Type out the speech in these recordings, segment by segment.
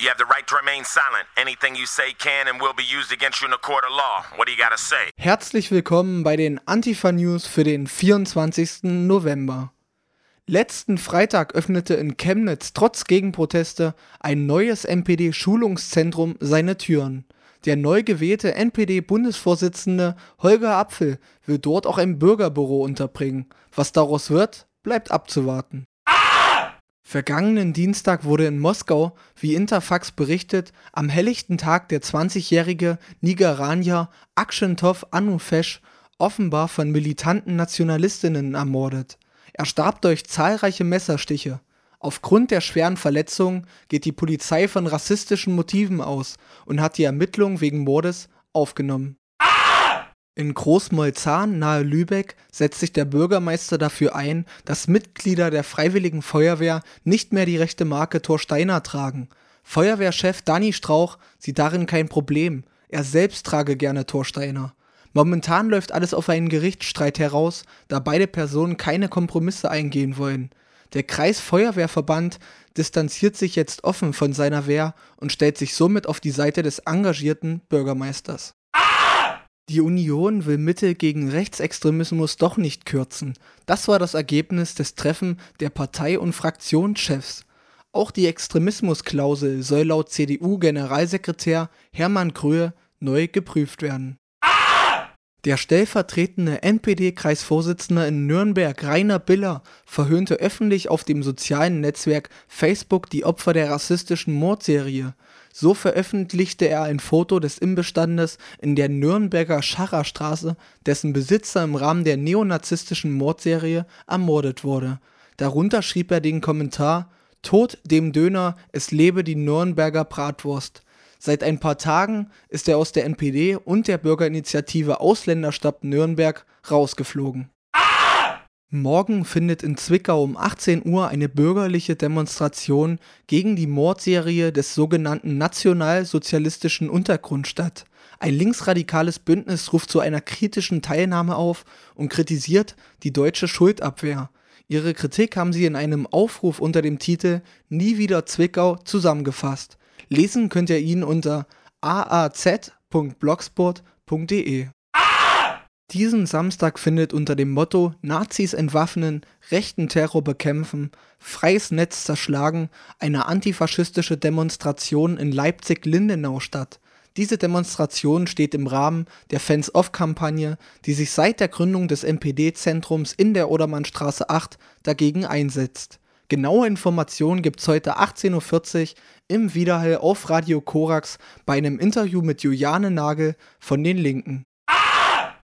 You have the right to remain silent. Anything you say can and will be used against you in a court of law. What do you gotta say? Herzlich willkommen bei den Antifa News für den 24. November. Letzten Freitag öffnete in Chemnitz trotz Gegenproteste ein neues NPD-Schulungszentrum seine Türen. Der neu gewählte NPD-Bundesvorsitzende Holger Apfel will dort auch ein Bürgerbüro unterbringen. Was daraus wird, bleibt abzuwarten. Vergangenen Dienstag wurde in Moskau, wie Interfax berichtet, am helllichten Tag der 20-jährige Nigeranier Akshentov Anufesh offenbar von militanten Nationalistinnen ermordet. Er starb durch zahlreiche Messerstiche. Aufgrund der schweren Verletzungen geht die Polizei von rassistischen Motiven aus und hat die Ermittlungen wegen Mordes aufgenommen. In Großmolzahn nahe Lübeck setzt sich der Bürgermeister dafür ein, dass Mitglieder der Freiwilligen Feuerwehr nicht mehr die rechte Marke Thorsteiner tragen. Feuerwehrchef Danny Strauch sieht darin kein Problem. Er selbst trage gerne Thorsteiner. Momentan läuft alles auf einen Gerichtsstreit heraus, da beide Personen keine Kompromisse eingehen wollen. Der Kreisfeuerwehrverband distanziert sich jetzt offen von seiner Wehr und stellt sich somit auf die Seite des engagierten Bürgermeisters. Die Union will Mittel gegen Rechtsextremismus doch nicht kürzen. Das war das Ergebnis des Treffen der Partei- und Fraktionschefs. Auch die Extremismusklausel soll laut CDU-Generalsekretär Hermann Kröhe neu geprüft werden. Der stellvertretende NPD-Kreisvorsitzende in Nürnberg, Rainer Biller, verhöhnte öffentlich auf dem sozialen Netzwerk Facebook die Opfer der rassistischen Mordserie. So veröffentlichte er ein Foto des Imbestandes in der Nürnberger Scharrerstraße, dessen Besitzer im Rahmen der neonazistischen Mordserie ermordet wurde. Darunter schrieb er den Kommentar Tod dem Döner, es lebe die Nürnberger Bratwurst. Seit ein paar Tagen ist er aus der NPD und der Bürgerinitiative Ausländerstadt Nürnberg rausgeflogen. Morgen findet in Zwickau um 18 Uhr eine bürgerliche Demonstration gegen die Mordserie des sogenannten nationalsozialistischen Untergrund statt. Ein linksradikales Bündnis ruft zu einer kritischen Teilnahme auf und kritisiert die deutsche Schuldabwehr. Ihre Kritik haben sie in einem Aufruf unter dem Titel Nie wieder Zwickau zusammengefasst. Lesen könnt ihr ihn unter aaz.blogspot.de. Diesen Samstag findet unter dem Motto Nazis entwaffnen, rechten Terror bekämpfen, freies Netz zerschlagen eine antifaschistische Demonstration in Leipzig-Lindenau statt. Diese Demonstration steht im Rahmen der Fans-Off-Kampagne, die sich seit der Gründung des NPD-Zentrums in der Odermannstraße 8 dagegen einsetzt. Genaue Informationen gibt's heute 18.40 Uhr im Wiederhall auf Radio Korax bei einem Interview mit Juliane Nagel von den Linken.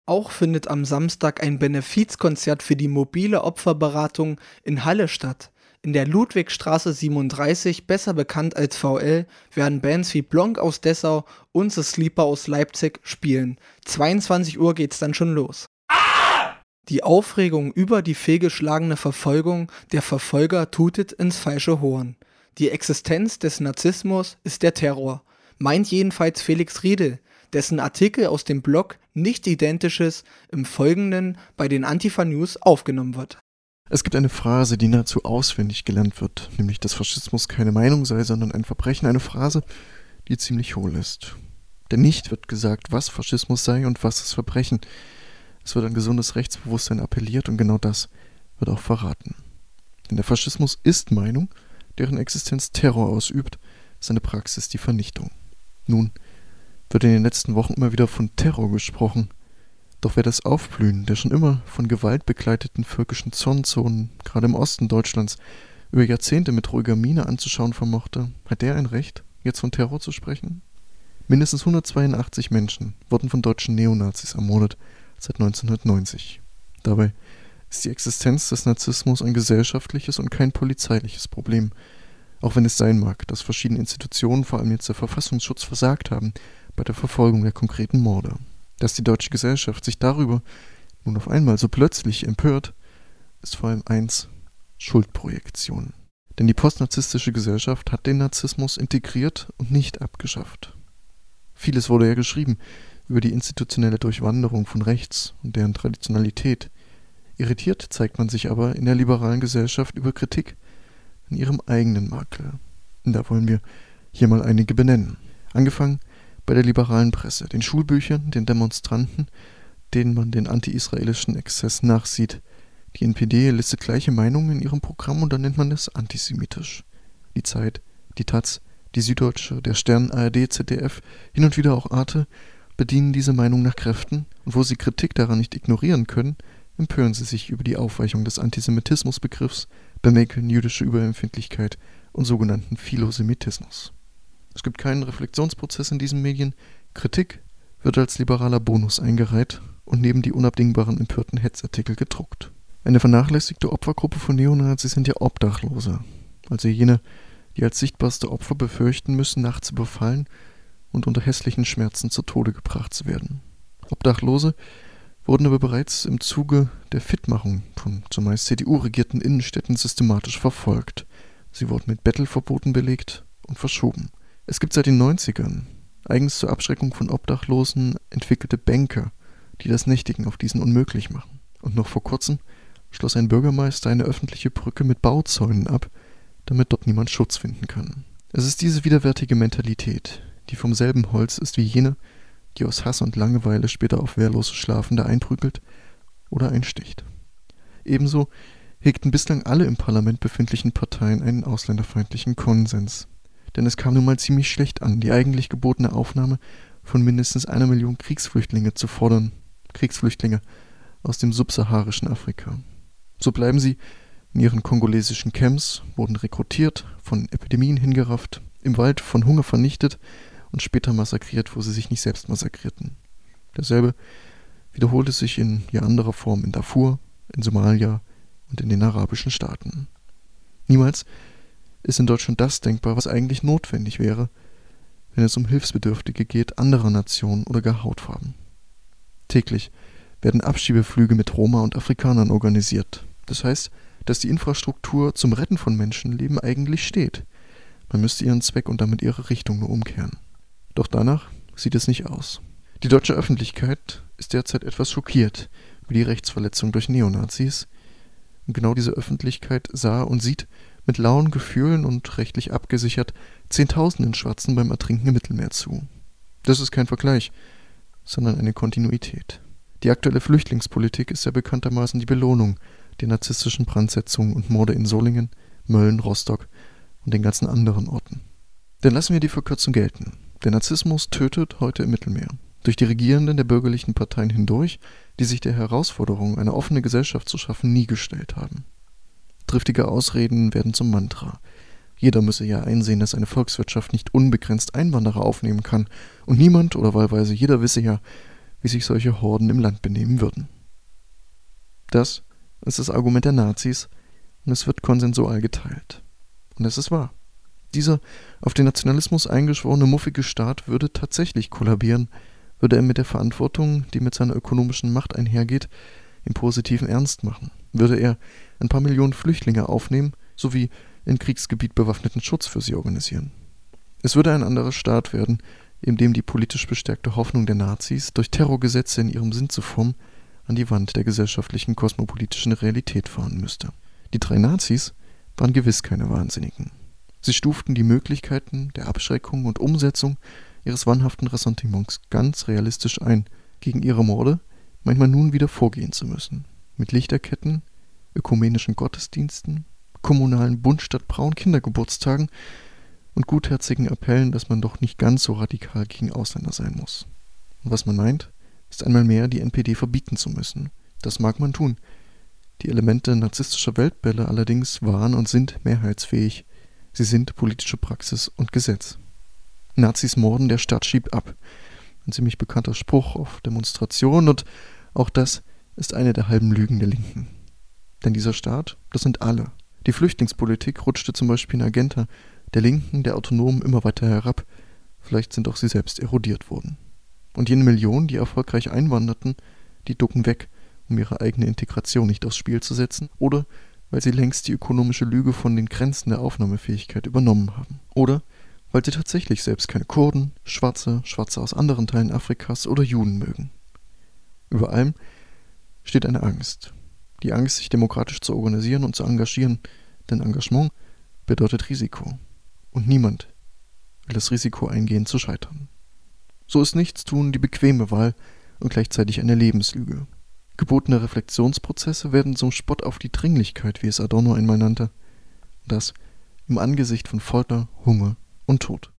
Auch findet am Samstag ein Benefizkonzert für die mobile Opferberatung in Halle statt. In der Ludwigstraße 37, besser bekannt als VL, werden Bands wie Blanc aus Dessau und The Sleeper aus Leipzig spielen. 22 Uhr geht's dann schon los. Die Aufregung über die fehlgeschlagene Verfolgung der Verfolger tutet ins falsche Horn. Die Existenz des Narzissmus ist der Terror, meint jedenfalls Felix Riedel, dessen Artikel aus dem Blog nicht Identisches im Folgenden bei den Antifa News aufgenommen wird. Es gibt eine Phrase, die nahezu auswendig gelernt wird, nämlich dass Faschismus keine Meinung sei, sondern ein Verbrechen, eine Phrase, die ziemlich hohl ist. Denn nicht wird gesagt, was Faschismus sei und was das Verbrechen. Es wird an gesundes Rechtsbewusstsein appelliert und genau das wird auch verraten. Denn der Faschismus ist Meinung, deren Existenz Terror ausübt, seine Praxis die Vernichtung. Nun wird in den letzten Wochen immer wieder von Terror gesprochen. Doch wer das Aufblühen der schon immer von Gewalt begleiteten völkischen Zornzonen, gerade im Osten Deutschlands, über Jahrzehnte mit ruhiger Miene anzuschauen vermochte, hat der ein Recht, jetzt von Terror zu sprechen? Mindestens 182 Menschen wurden von deutschen Neonazis ermordet seit 1990. Dabei ist die Existenz des Narzissmus ein gesellschaftliches und kein polizeiliches Problem. Auch wenn es sein mag, dass verschiedene Institutionen, vor allem jetzt der Verfassungsschutz, versagt haben bei der Verfolgung der konkreten Morde. Dass die deutsche Gesellschaft sich darüber nun auf einmal so plötzlich empört, ist vor allem eins Schuldprojektion. Denn die postnarzisstische Gesellschaft hat den Narzissmus integriert und nicht abgeschafft. Vieles wurde ja geschrieben über die institutionelle Durchwanderung von rechts und deren Traditionalität. Irritiert zeigt man sich aber in der liberalen Gesellschaft über Kritik an ihrem eigenen Makel. Und da wollen wir hier mal einige benennen. Angefangen bei der liberalen Presse, den Schulbüchern, den Demonstranten, denen man den anti-israelischen Exzess nachsieht. Die NPD listet gleiche Meinungen in ihrem Programm und dann nennt man es antisemitisch. Die Zeit, die Taz, die Süddeutsche, der Stern, ARD, ZDF, hin und wieder auch Arte bedienen diese Meinung nach Kräften und wo sie Kritik daran nicht ignorieren können, empören sie sich über die Aufweichung des Antisemitismusbegriffs, bemängeln jüdische Überempfindlichkeit und sogenannten Philosemitismus. Es gibt keinen Reflexionsprozess in diesen Medien, Kritik wird als liberaler Bonus eingereiht und neben die unabdingbaren empörten Hetzartikel gedruckt. Eine vernachlässigte Opfergruppe von Neonazis sind ja Obdachlose, also jene, die als sichtbarste Opfer befürchten müssen, nachts überfallen und unter hässlichen Schmerzen zu Tode gebracht zu werden. Obdachlose wurden aber bereits im Zuge der Fitmachung von zumeist CDU-regierten Innenstädten systematisch verfolgt. Sie wurden mit Bettelverboten belegt und verschoben. Es gibt seit den 90ern eigens zur Abschreckung von Obdachlosen entwickelte Bänke, die das Nächtigen auf diesen unmöglich machen. Und noch vor kurzem schloss ein Bürgermeister eine öffentliche Brücke mit Bauzäunen ab, damit dort niemand Schutz finden kann. Es ist diese widerwärtige Mentalität, die vom selben Holz ist wie jene, die aus Hass und Langeweile später auf wehrlose Schlafende einprügelt oder einsticht. Ebenso hegten bislang alle im Parlament befindlichen Parteien einen ausländerfeindlichen Konsens. Denn es kam nun mal ziemlich schlecht an, die eigentlich gebotene Aufnahme von mindestens einer Million Kriegsflüchtlinge zu fordern. Kriegsflüchtlinge aus dem subsaharischen Afrika. So bleiben sie in ihren kongolesischen Camps, wurden rekrutiert, von Epidemien hingerafft, im Wald von Hunger vernichtet und später massakriert, wo sie sich nicht selbst massakrierten. Dasselbe wiederholte sich in ja anderer Form in Darfur, in Somalia und in den arabischen Staaten. Niemals ist in Deutschland das denkbar, was eigentlich notwendig wäre, wenn es um Hilfsbedürftige geht anderer Nationen oder gar Hautfarben. Täglich werden Abschiebeflüge mit Roma und Afrikanern organisiert. Das heißt, dass die Infrastruktur zum Retten von Menschenleben eigentlich steht. Man müsste ihren Zweck und damit ihre Richtung nur umkehren. Doch danach sieht es nicht aus. Die deutsche Öffentlichkeit ist derzeit etwas schockiert über die Rechtsverletzung durch Neonazis. Und genau diese Öffentlichkeit sah und sieht mit lauen Gefühlen und rechtlich abgesichert Zehntausenden Schwarzen beim Ertrinken im Mittelmeer zu. Das ist kein Vergleich, sondern eine Kontinuität. Die aktuelle Flüchtlingspolitik ist ja bekanntermaßen die Belohnung der narzisstischen Brandsetzungen und Morde in Solingen, Mölln, Rostock und den ganzen anderen Orten. Denn lassen wir die Verkürzung gelten. Der Narzissmus tötet heute im Mittelmeer. Durch die Regierenden der bürgerlichen Parteien hindurch, die sich der Herausforderung, eine offene Gesellschaft zu schaffen, nie gestellt haben. Triftige Ausreden werden zum Mantra. Jeder müsse ja einsehen, dass eine Volkswirtschaft nicht unbegrenzt Einwanderer aufnehmen kann, und niemand oder wahlweise jeder wisse ja, wie sich solche Horden im Land benehmen würden. Das ist das Argument der Nazis, und es wird konsensual geteilt. Und es ist wahr. Dieser auf den Nationalismus eingeschworene muffige Staat würde tatsächlich kollabieren, würde er mit der Verantwortung, die mit seiner ökonomischen Macht einhergeht, im positiven Ernst machen. Würde er ein paar Millionen Flüchtlinge aufnehmen sowie in Kriegsgebiet bewaffneten Schutz für sie organisieren. Es würde ein anderer Staat werden, in dem die politisch bestärkte Hoffnung der Nazis, durch Terrorgesetze in ihrem Sinn zu formen, an die Wand der gesellschaftlichen kosmopolitischen Realität fahren müsste. Die drei Nazis waren gewiss keine Wahnsinnigen. Sie stuften die Möglichkeiten der Abschreckung und Umsetzung ihres wahnhaften Ressentiments ganz realistisch ein, gegen ihre Morde manchmal nun wieder vorgehen zu müssen. Mit Lichterketten, ökumenischen Gottesdiensten, kommunalen Bund statt braunen Kindergeburtstagen und gutherzigen Appellen, dass man doch nicht ganz so radikal gegen Ausländer sein muss. Und was man meint, ist einmal mehr die NPD verbieten zu müssen. Das mag man tun. Die Elemente narzisstischer Weltbälle allerdings waren und sind mehrheitsfähig. Sie sind politische Praxis und Gesetz. Nazis morden, der Staat schiebt ab. Ein ziemlich bekannter Spruch auf Demonstrationen und auch das ist eine der halben Lügen der Linken. Denn dieser Staat, das sind alle. Die Flüchtlingspolitik rutschte zum Beispiel in Agenta der Linken, der Autonomen immer weiter herab. Vielleicht sind auch sie selbst erodiert worden. Und jene Millionen, die erfolgreich einwanderten, die ducken weg, um ihre eigene Integration nicht aufs Spiel zu setzen, oder weil sie längst die ökonomische Lüge von den Grenzen der Aufnahmefähigkeit übernommen haben. Oder weil sie tatsächlich selbst keine Kurden, Schwarze, Schwarze aus anderen Teilen Afrikas oder Juden mögen. Über allem steht eine Angst. Die Angst, sich demokratisch zu organisieren und zu engagieren, denn Engagement bedeutet Risiko. Und niemand, will das Risiko eingehen zu scheitern. So ist Nichtstun die bequeme Wahl und gleichzeitig eine Lebenslüge. Gebotene Reflexionsprozesse werden zum Spott auf die Dringlichkeit, wie es Adorno einmal nannte. Das im Angesicht von Folter, Hunger und Tod.